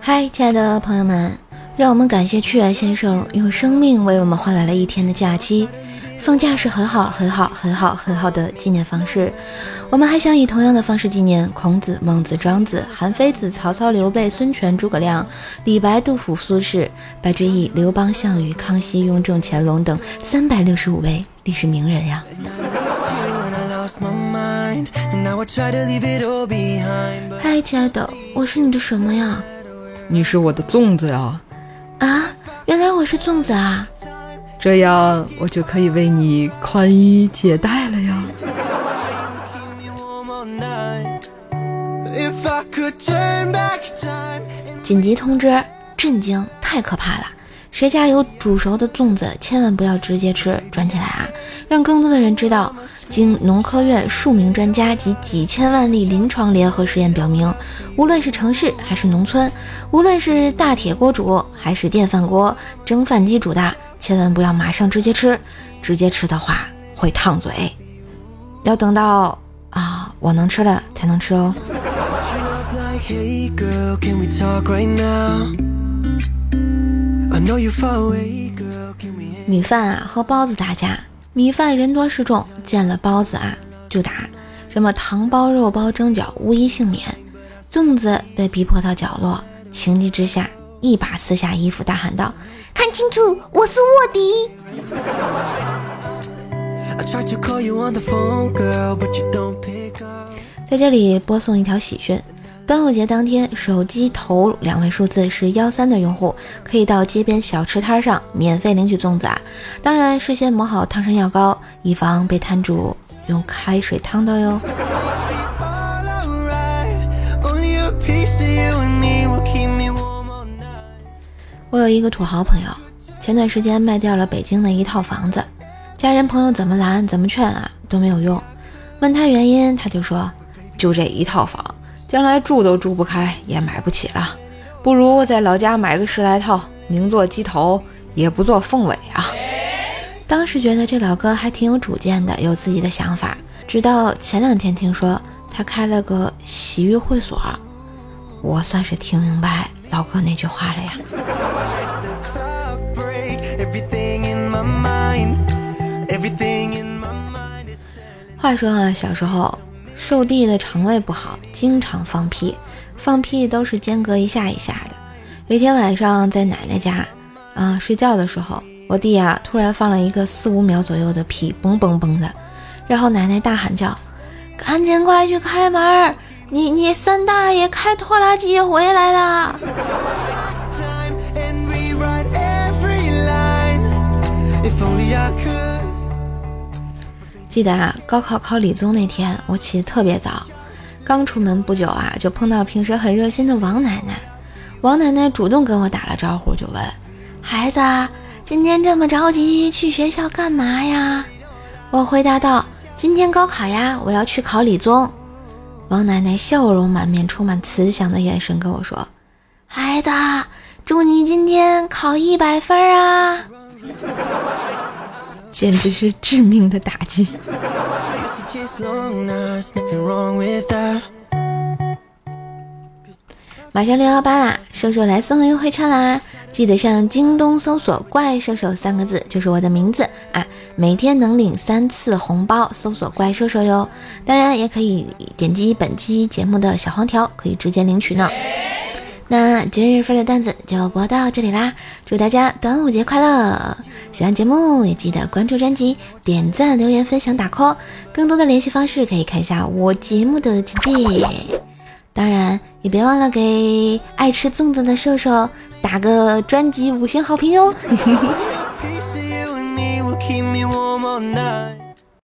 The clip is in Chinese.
嗨，亲爱的朋友们，让我们感谢屈原先生用生命为我们换来了一天的假期。放假是很好、很好、很好、很好的纪念方式。我们还想以同样的方式纪念孔子、孟子、庄子、韩非子、曹操、刘备、孙权、诸葛亮、李白、杜甫、苏轼、白居易、刘邦、项羽、康熙、雍正、乾隆等三百六十五位历史名人呀！嗨，亲爱的，我是你的什么呀？你是我的粽子呀！啊，原来我是粽子啊！这样我就可以为你宽衣解带了呀！紧急通知！震惊！太可怕了！谁家有煮熟的粽子，千万不要直接吃，转起来啊！让更多的人知道，经农科院数名专家及几千万例临床联合实验表明，无论是城市还是农村，无论是大铁锅煮还是电饭锅蒸饭机煮的。千万不要马上直接吃，直接吃的话会烫嘴，要等到啊我能吃了才能吃哦。米饭啊和包子打架，米饭人多势众，见了包子啊就打，什么糖包肉包蒸饺无一幸免。粽子被逼迫到角落，情急之下一把撕下衣服，大喊道。看清楚，我是卧底。在这里播送一条喜讯：端午节当天，手机头两位数字是幺三的用户，可以到街边小吃摊上免费领取粽子啊！当然，事先抹好烫伤药膏，以防被摊主用开水烫到哟。我有一个土豪朋友，前段时间卖掉了北京的一套房子，家人朋友怎么拦怎么劝啊都没有用。问他原因，他就说：“就这一套房，将来住都住不开，也买不起了，不如在老家买个十来套，宁做鸡头也不做凤尾啊。”当时觉得这老哥还挺有主见的，有自己的想法。直到前两天听说他开了个洗浴会所，我算是听明白。老哥那句话了呀。话说啊，小时候受弟的肠胃不好，经常放屁，放屁都是间隔一下一下的。有一天晚上在奶奶家啊睡觉的时候，我弟啊突然放了一个四五秒左右的屁，嘣嘣嘣的，然后奶奶大喊叫：“赶紧快去开门！”你你三大爷开拖拉机回来啦！记得啊，高考考理综那天，我起得特别早，刚出门不久啊，就碰到平时很热心的王奶奶。王奶奶主动跟我打了招呼，就问：“孩子，今天这么着急去学校干嘛呀？”我回答道：“今天高考呀，我要去考理综。”王奶奶笑容满面、充满慈祥的眼神跟我说：“孩子，祝你今天考一百分啊！” 简直是致命的打击。马上六幺八啦，瘦瘦来送优惠券啦！记得上京东搜索“怪兽兽”三个字，就是我的名字啊！每天能领三次红包，搜索“怪兽兽”哟。当然也可以点击本期节目的小黄条，可以直接领取呢。那今日份的段子就播到这里啦！祝大家端午节快乐！喜欢节目也记得关注专辑、点赞、留言、分享、打 call。更多的联系方式可以看一下我节目的简介。当然，也别忘了给爱吃粽子的瘦瘦打个专辑五星好评哟！